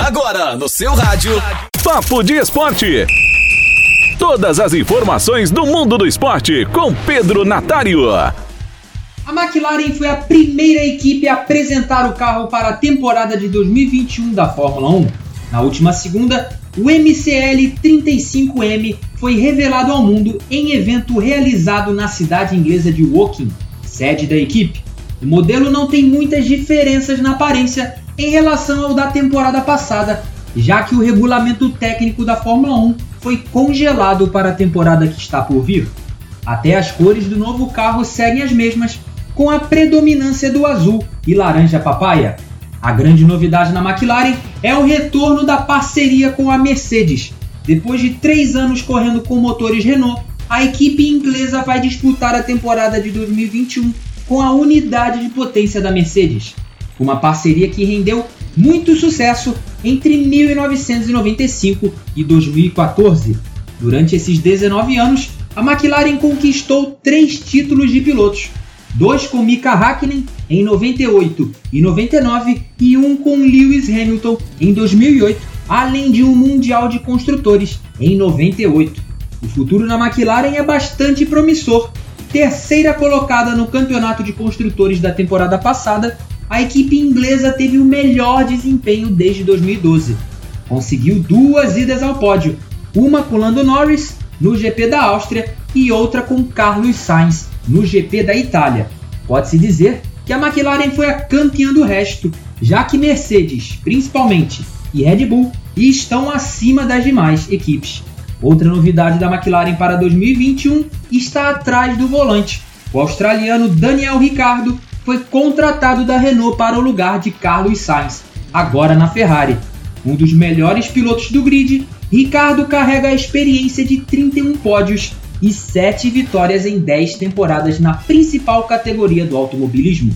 Agora no seu rádio. Papo de Esporte. Todas as informações do mundo do esporte com Pedro Natário. A McLaren foi a primeira equipe a apresentar o carro para a temporada de 2021 da Fórmula 1. Na última segunda, o MCL 35M foi revelado ao mundo em evento realizado na cidade inglesa de Woking, sede da equipe. O modelo não tem muitas diferenças na aparência em relação ao da temporada passada, já que o regulamento técnico da Fórmula 1 foi congelado para a temporada que está por vir. Até as cores do novo carro seguem as mesmas, com a predominância do azul e laranja papaya. A grande novidade na McLaren é o retorno da parceria com a Mercedes. Depois de três anos correndo com motores Renault, a equipe inglesa vai disputar a temporada de 2021 com a unidade de potência da Mercedes uma parceria que rendeu muito sucesso entre 1995 e 2014. Durante esses 19 anos, a McLaren conquistou três títulos de pilotos, dois com Mika Hakkinen em 98 e 99 e um com Lewis Hamilton em 2008, além de um Mundial de Construtores em 98. O futuro na McLaren é bastante promissor. Terceira colocada no Campeonato de Construtores da temporada passada a equipe inglesa teve o melhor desempenho desde 2012. Conseguiu duas idas ao pódio, uma com Lando Norris no GP da Áustria e outra com Carlos Sainz no GP da Itália. Pode-se dizer que a McLaren foi a campeã do resto, já que Mercedes, principalmente, e Red Bull estão acima das demais equipes. Outra novidade da McLaren para 2021 está atrás do volante. O australiano Daniel Ricciardo foi contratado da Renault para o lugar de Carlos Sainz, agora na Ferrari. Um dos melhores pilotos do grid, Ricardo carrega a experiência de 31 pódios e 7 vitórias em 10 temporadas na principal categoria do automobilismo.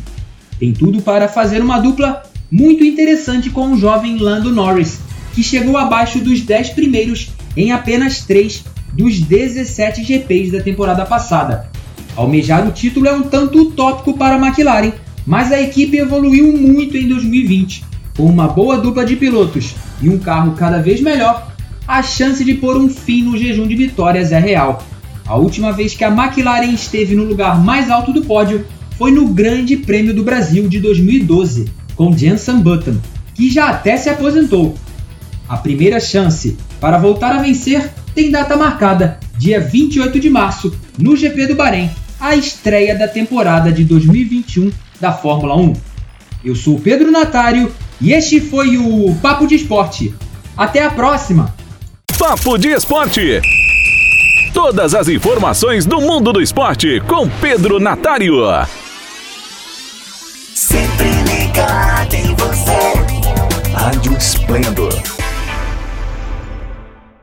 Tem tudo para fazer uma dupla muito interessante com o jovem Lando Norris, que chegou abaixo dos 10 primeiros em apenas 3 dos 17 GPs da temporada passada. Almejar o título é um tanto utópico para a McLaren, mas a equipe evoluiu muito em 2020. Com uma boa dupla de pilotos e um carro cada vez melhor, a chance de pôr um fim no jejum de vitórias é real. A última vez que a McLaren esteve no lugar mais alto do pódio foi no Grande Prêmio do Brasil de 2012, com Jenson Button, que já até se aposentou. A primeira chance para voltar a vencer tem data marcada, dia 28 de março, no GP do Bahrein, a estreia da temporada de 2021 da Fórmula 1. Eu sou o Pedro Natário e este foi o Papo de Esporte. Até a próxima! Papo de Esporte. Todas as informações do mundo do esporte com Pedro Natário. Sempre